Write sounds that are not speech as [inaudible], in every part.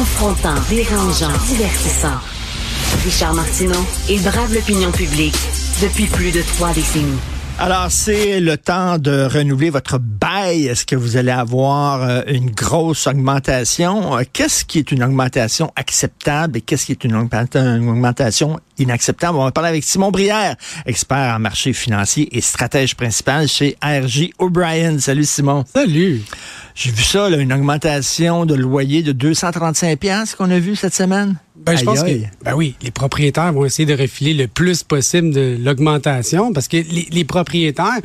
Confrontant, dérangeant, divertissant. Richard Martineau, il brave l'opinion publique depuis plus de trois décennies. Alors, c'est le temps de renouveler votre bail. Est-ce que vous allez avoir euh, une grosse augmentation? Euh, qu'est-ce qui est une augmentation acceptable et qu'est-ce qui est une augmentation inacceptable? On va parler avec Simon Brière, expert en marché financier et stratège principal chez RJ O'Brien. Salut Simon. Salut. J'ai vu ça, là, une augmentation de loyer de 235 pièces qu'on a vu cette semaine. Ben, je pense que, ben oui, les propriétaires vont essayer de refiler le plus possible de l'augmentation parce que les, les propriétaires,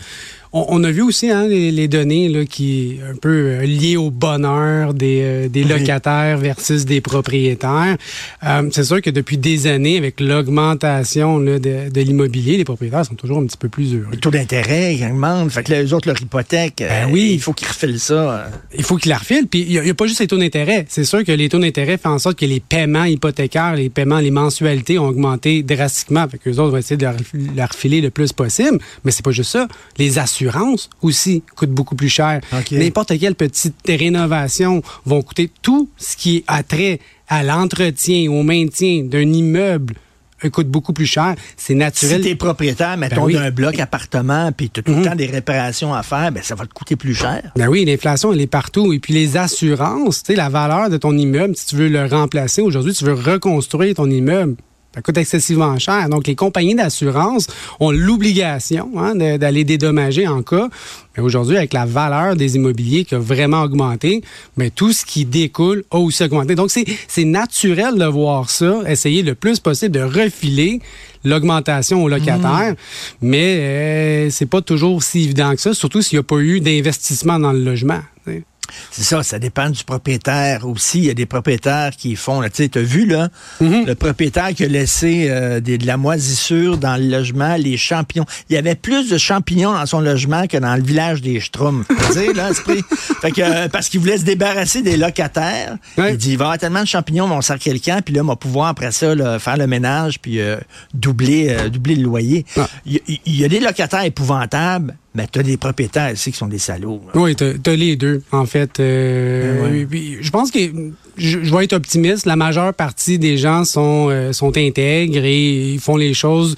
on, a vu aussi hein, les, données là, qui un peu euh, liées au bonheur des, euh, des locataires versus des propriétaires. Euh, c'est sûr que depuis des années, avec l'augmentation de, de l'immobilier, les propriétaires sont toujours un petit peu plus heureux. Le taux d'intérêt augmente, fait que les autres, leur hypothèque, ben oui. il faut qu'ils refilent ça. Il faut qu'ils la refilent, puis il n'y a, pas juste les taux d'intérêt. C'est sûr que les taux d'intérêt font en sorte que les paiements hypothécaires, les paiements, les mensualités ont augmenté drastiquement. Fait que les autres vont essayer de la refiler le plus possible. Mais c'est pas juste ça. Les assurances aussi coûte beaucoup plus cher. N'importe quelle petite rénovation vont coûter tout ce qui a trait à l'entretien, au maintien d'un immeuble coûte beaucoup plus cher. C'est naturel. Si tu es propriétaire, mettons, ben d'un bloc appartement, puis tu as tout le mhm. temps des réparations à faire, ben, ça va te coûter plus cher. Ben oui, l'inflation, elle est partout. Et puis les assurances, tu sais, la valeur de ton immeuble, si tu veux le remplacer, aujourd'hui, tu veux reconstruire ton immeuble, ça coûte excessivement cher. Donc, les compagnies d'assurance ont l'obligation hein, d'aller dédommager en cas. Mais aujourd'hui, avec la valeur des immobiliers qui a vraiment augmenté, mais tout ce qui découle a aussi augmenté. Donc, c'est naturel de voir ça, essayer le plus possible de refiler l'augmentation aux locataires. Mmh. Mais euh, c'est pas toujours si évident que ça, surtout s'il n'y a pas eu d'investissement dans le logement. C'est ça, ça dépend du propriétaire aussi. Il y a des propriétaires qui font, tu sais, as vu, là, mm-hmm. le propriétaire qui a laissé euh, de la moisissure dans le logement, les champignons. Il y avait plus de champignons dans son logement que dans le village des Schtroumpfs. tu sais, là, [laughs] fait que, euh, parce qu'il voulait se débarrasser des locataires. Il dit, il va y avoir tellement de champignons, on sort quelqu'un, puis là, on va pouvoir, après ça, faire le ménage, puis euh, doubler, doubler le loyer. Ah. Il y a des locataires épouvantables, mais tu as des propriétaires ici qui sont des salauds. Oui, tu as, les deux, en fait. Euh, ben je pense que je, vais être optimiste. La majeure partie des gens sont, euh, sont intègres et ils font les choses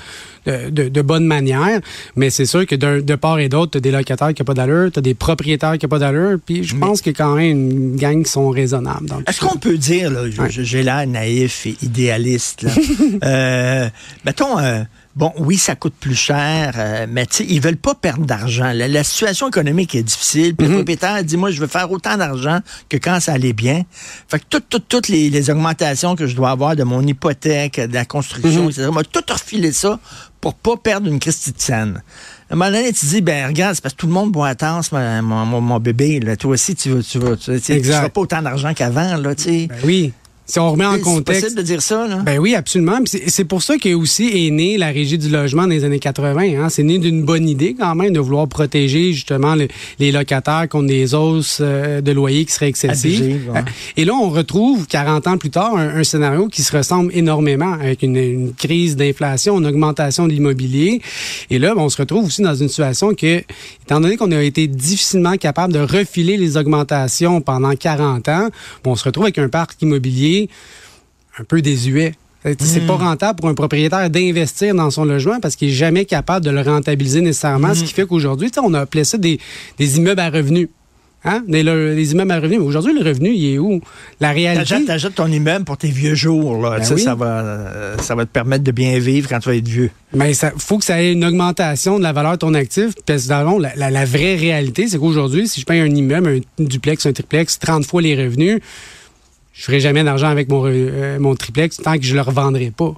de, de, bonne manière. Mais c'est sûr que de part et d'autre, tu as des locataires qui n'ont pas d'allure, tu as des propriétaires qui n'ont pas d'allure. Puis je pense qu'il y a quand même une gang qui sont raisonnables. Est-ce qu'on peut dire, là, j'ai l'air naïf et idéaliste, là, [laughs] euh, mettons... Bon, oui, ça coûte plus cher, euh, mais tu sais, ils veulent pas perdre d'argent. La, situation économique est difficile. Puis le mhm. propriétaire dit, moi, je veux faire autant d'argent que quand ça allait bien. Fait que toutes, toutes, toutes les, augmentations que je dois avoir de mon hypothèque, de la construction, mm -hmm. etc., tout refiler ça pour pas perdre une Christie de scène. À un moment donné, tu dis, ben regarde, c'est parce que tout le monde boit à mon, mon, mon, bébé. Là. Toi aussi, tu veux, tu veux, tu, tu, tu pas autant d'argent qu'avant, là, tu sais. Ben oui. Si on remet en contexte. C'est possible de dire ça, là? Ben oui, absolument. C'est pour ça qu'est aussi est née la régie du logement dans les années 80. Hein. C'est né d'une bonne idée quand même de vouloir protéger justement les locataires contre des hausses euh, de loyers qui seraient excessives. Euh, et là, on retrouve 40 ans plus tard un, scénario qui se ressemble énormément avec une, crise d'inflation, une augmentation de l'immobilier. Et là, ben, on se retrouve aussi dans une situation que, étant donné qu'on a été difficilement capable de refiler les augmentations pendant 40 ans, on se retrouve avec un parc immobilier un peu désuet. C'est pas hmm. rentable pour un propriétaire d'investir dans son logement parce qu'il est jamais capable de le rentabiliser nécessairement. Ce hmm. qui fait qu'aujourd'hui, on a appelé ça des, immeubles à revenus. Hein? Les, immeubles à revenus. Aujourd'hui, le revenu, il est où? La réalité. T'achètes ton immeuble pour tes vieux jours. Là. Ben ça, va, ça va te permettre de bien vivre quand tu vas être vieux. Mais il faut que ça ait une augmentation de la valeur de ton actif. Parce que dans la, la, la vraie réalité, c'est qu'aujourd'hui, si je paye un immeuble, un duplex, un triplex, 30 fois les revenus, je ferai jamais d'argent avec mon, euh, mon triplex tant que je le revendrai pas.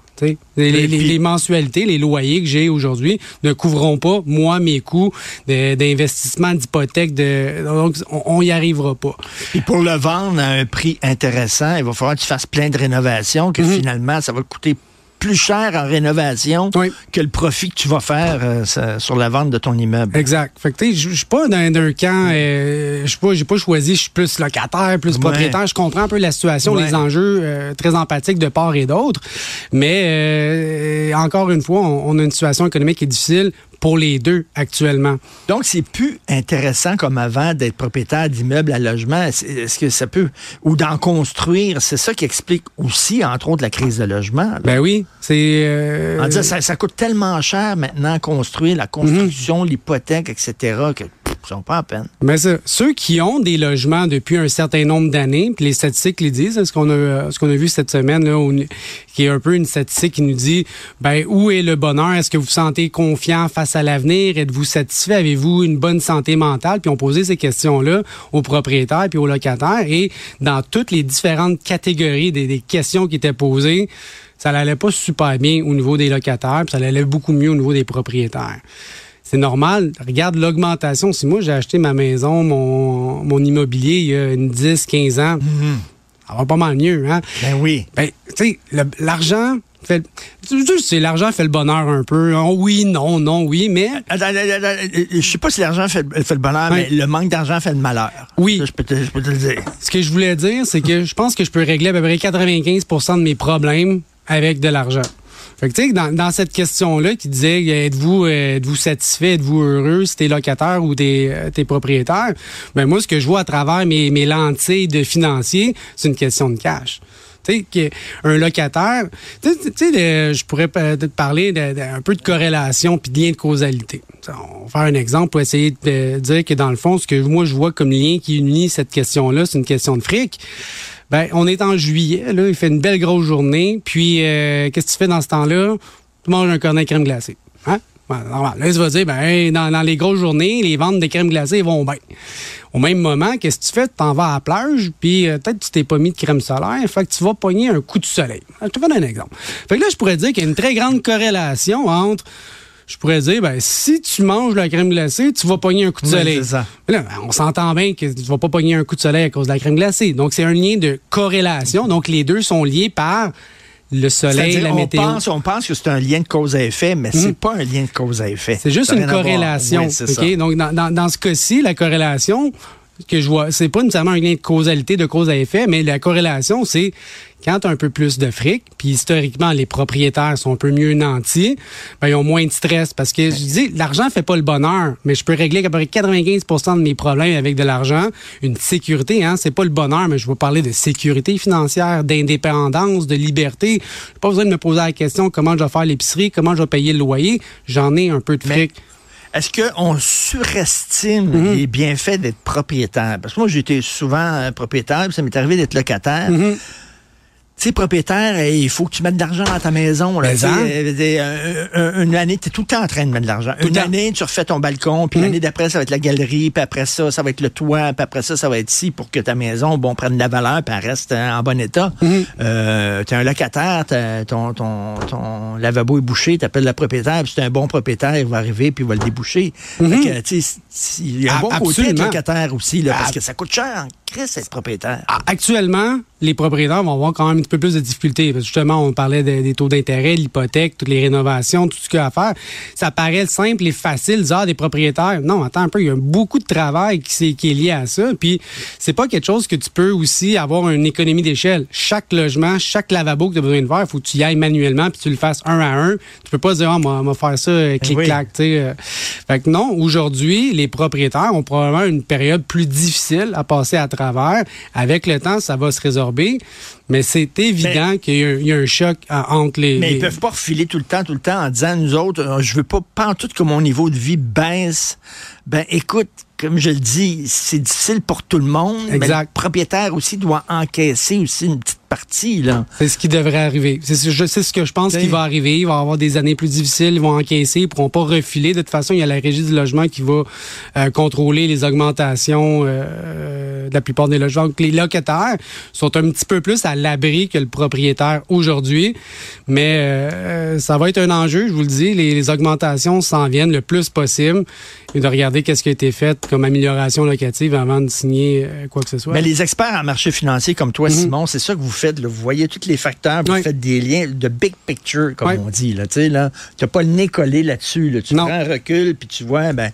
Les, mensualités, les loyers que j'ai aujourd'hui ne couvriront pas, moi, mes coûts d'investissement, d'hypothèque. De, donc, on n'y arrivera pas. Et pour le vendre à un prix intéressant, il va falloir que tu fasses plein de rénovations, que mhm. finalement, ça va coûter plus cher en rénovation que le profit que tu vas faire euh, sur la vente de ton immeuble. Exact. Fait que je suis pas dans un camp, euh, je pas, j'ai pas choisi, je suis plus locataire, plus propriétaire. Je comprends un peu la situation, les enjeux euh, très empathiques de part et d'autre. Mais encore une fois, on, a une situation économique qui est difficile pour les deux actuellement. Donc, c'est plus intéressant comme avant d'être propriétaire d'immeubles à logement. Est-ce que ça peut, ou d'en construire, c'est ça qui explique aussi, entre autres, la crise de logement. Ben oui, c'est... Euh... En ça, ça, coûte tellement cher maintenant construire, la construction, mhm. l'hypothèque, etc., que sont pas à peine. Mais ceux qui ont des logements depuis un certain nombre d'années, puis les statistiques les disent, ce qu'on a, ce qu'on a vu cette semaine, là, qui est un peu une statistique qui nous dit, ben où est le bonheur? Est-ce que vous vous sentez confiant face à l'avenir? Êtes-vous satisfait? Avez-vous une bonne santé mentale? Puis on posait ces questions-là aux propriétaires puis aux locataires, et dans toutes les différentes catégories des, des questions qui étaient posées, ça n'allait pas super bien au niveau des locataires, puis ça allait beaucoup mieux au niveau des propriétaires c'est normal. Regarde l'augmentation. Si moi, j'ai acheté ma maison, mon, mon, immobilier il y a une 10, 15 ans, mhm. ça va pas mal mieux, hein? Ben oui. Ben, tu sais, l'argent, fait, c'est l'argent fait le bonheur un peu. Oh oui, non, non, oui, mais. Je sais pas si l'argent fait, fait, le bonheur, mais le manque d'argent fait le malheur. Oui. je, peux te, je peux te le dire. Ce que je voulais dire, c'est que je pense que je peux régler à peu près 95% de mes problèmes avec de l'argent. Fait que, tu sais, dans, dans, cette question-là qui disait êtes-vous êtes-vous satisfait, êtes-vous heureux si t'es locataire ou t'es, euh, t'es propriétaire, ben moi, ce que je vois à travers mes, mes lentilles de financier, c'est une question de cash. Tu un locataire, tu sais, je pourrais te parler d'un peu de corrélation puis de lien de causalité. On va faire un exemple pour essayer de dire que dans le fond, ce que moi je vois comme lien qui unit cette question-là, c'est une question de fric. Ben, on est en juillet, là, il fait une belle grosse journée. Puis, euh, qu'est-ce que tu fais dans ce temps-là? Tu manges un cornet de crème glacée. Hein? Normal. Là, tu vas dire, ben, dans, dans, les grosses journées, les ventes de crème glacée vont bien. Au même moment, qu'est-ce que tu fais? Tu t'en vas à la plage, puis euh, peut-être tu t'es pas mis de crème solaire, fait que tu vas pogner un coup de soleil. Je te donne un exemple. Fait que là, je pourrais dire qu'il y a une très grande corrélation entre je pourrais dire, ben, si tu manges la crème glacée, tu vas pogner un coup de soleil. ça. Là, ben, on s'entend bien que tu vas pas pogner un coup de soleil à cause de la crème glacée. Donc, c'est un lien de corrélation. Donc, les deux sont liés par le soleil, la météo. Pense, on pense que c'est un lien de cause à effet, mais c'est hmm. pas un lien de cause à effet. C'est juste une corrélation. Donc, dans, dans, dans ce cas-ci, la corrélation, que je vois, c'est pas nécessairement un lien de causalité, de cause à effet, mais la corrélation, c'est quand tu as un peu plus de fric, puis historiquement, les propriétaires sont un peu mieux nantis, ben, ils ont moins de stress parce que je dis, l'argent fait pas le bonheur, mais je peux régler à peu près 95% de mes problèmes avec de l'argent. Une sécurité, hein, c'est pas le bonheur, mais je veux parler de sécurité financière, d'indépendance, de liberté. J'ai pas besoin de me poser la question comment je vais faire l'épicerie, comment je vais payer le loyer. J'en ai un peu de fric. Est-ce qu'on surestime mhm. les bienfaits d'être propriétaire? Parce que moi, j'étais souvent propriétaire, puis ça m'est arrivé d'être locataire. Mhm sais, propriétaire, il faut que tu mettes de l'argent dans ta maison. Là, euh, une année, tu es tout le temps en train de mettre de l'argent. Une année, tu refais ton balcon, puis mm. l'année d'après, ça va être la galerie, puis après ça, ça va être le toit, puis après ça, ça va être ci pour que ta maison, bon, prenne de la valeur, puis elle reste en bon état. Mm-hmm. Euh, tu es un locataire, ton, ton, ton lavabo est bouché, tu appelles le propriétaire, puis c'est un bon propriétaire, il va arriver, puis il va le déboucher. Mm-hmm. il y a un bon côté de locataire aussi, là, parce que ça coûte cher être propriétaire? Ah, actuellement, les propriétaires vont avoir quand même un petit peu plus de difficultés. Parce que justement, on parlait des taux d'intérêt, l'hypothèque, toutes les rénovations, tout ce qu'il y a à faire. Ça paraît simple et facile, dire, ah, des propriétaires. Non, attends un peu, il y a beaucoup de travail qui, est, qui est lié à ça. Puis, c'est pas quelque chose que tu peux aussi avoir une économie d'échelle. Chaque logement, chaque lavabo que tu as besoin de faire, il faut que tu y ailles manuellement puis tu le fasses un à un. Tu peux pas dire, ah, on va faire ça euh, clic-clac. Euh. Fait que non, aujourd'hui, les propriétaires ont probablement une période plus difficile à passer à travers avec le temps, ça va se résorber. Mais c'est évident qu'il y, a un choc entre les. Mais ils peuvent pas refiler tout le temps, tout le temps en disant nous autres, euh, je veux pas, pas en tout que mon niveau de vie baisse. Ben écoute, comme je le dis, c'est difficile pour tout le monde. Exact. Mais le propriétaire aussi doit encaisser aussi une petite partie. là. C'est ce qui devrait arriver. C'est ce que je pense qui va arriver. Il va y avoir des années plus difficiles. Ils vont encaisser. Ils pourront pas refiler. De toute façon, il y a la régie du logement qui va euh, contrôler les augmentations euh, de la plupart des logements. Donc, les locataires sont un petit peu plus à l'abri que le propriétaire aujourd'hui. Mais euh, ça va être un enjeu, je vous le dis. Les, les augmentations s'en viennent le plus possible et de regarder qu'est-ce qui a été fait comme amélioration locative avant de signer euh, quoi que ce soit. Mais les experts en marché financier comme toi, mhm. Simon, c'est ça que vous faites. Vous voyez tous les facteurs, vous faites des liens de big picture, comme on dit. Tu n'as pas le nez collé là-dessus. Tu prends un recul, puis tu vois, ben,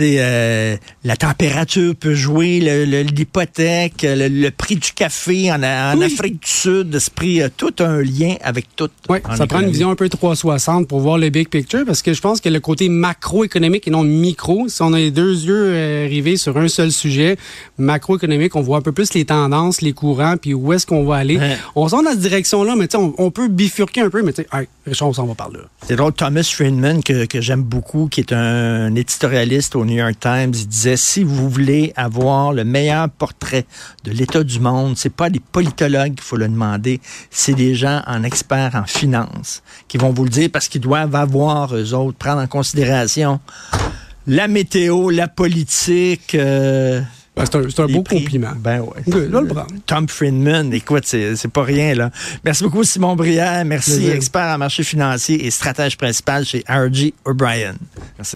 Euh, la température peut jouer, l'hypothèque, le, prix du café en, Afrique du Sud, ce prix a tout un lien avec tout. Oui, ça prend une vision un peu 360 pour voir le big picture parce que je pense que le côté macroéconomique et non micro, si on a les deux yeux euh, rivés sur un seul sujet, macroéconomique, on voit un peu plus les tendances, les courants, puis où est-ce qu'on va aller. On sent dans cette direction-là, mais on, on peut bifurquer un peu, mais tu sais, Richard, on s'en va par là. C'est drôle, Thomas Friedman, que, que j'aime beaucoup, qui est un éditorialiste au New York Times, il disait, si vous voulez avoir le meilleur portrait de l'état du monde, c'est pas les politologues qu'il faut le demander, c'est des gens en experts en finance qui vont vous le dire parce qu'ils doivent avoir, eux autres, prendre en considération la météo, la politique, euh, ben, c'est un, beau compliment. Ben ouais. Tom Friedman, écoute, c'est pas rien, là. Merci beaucoup, Simon Brière. Merci, expert en marché financier et stratège principal chez RG O'Brien. Merci.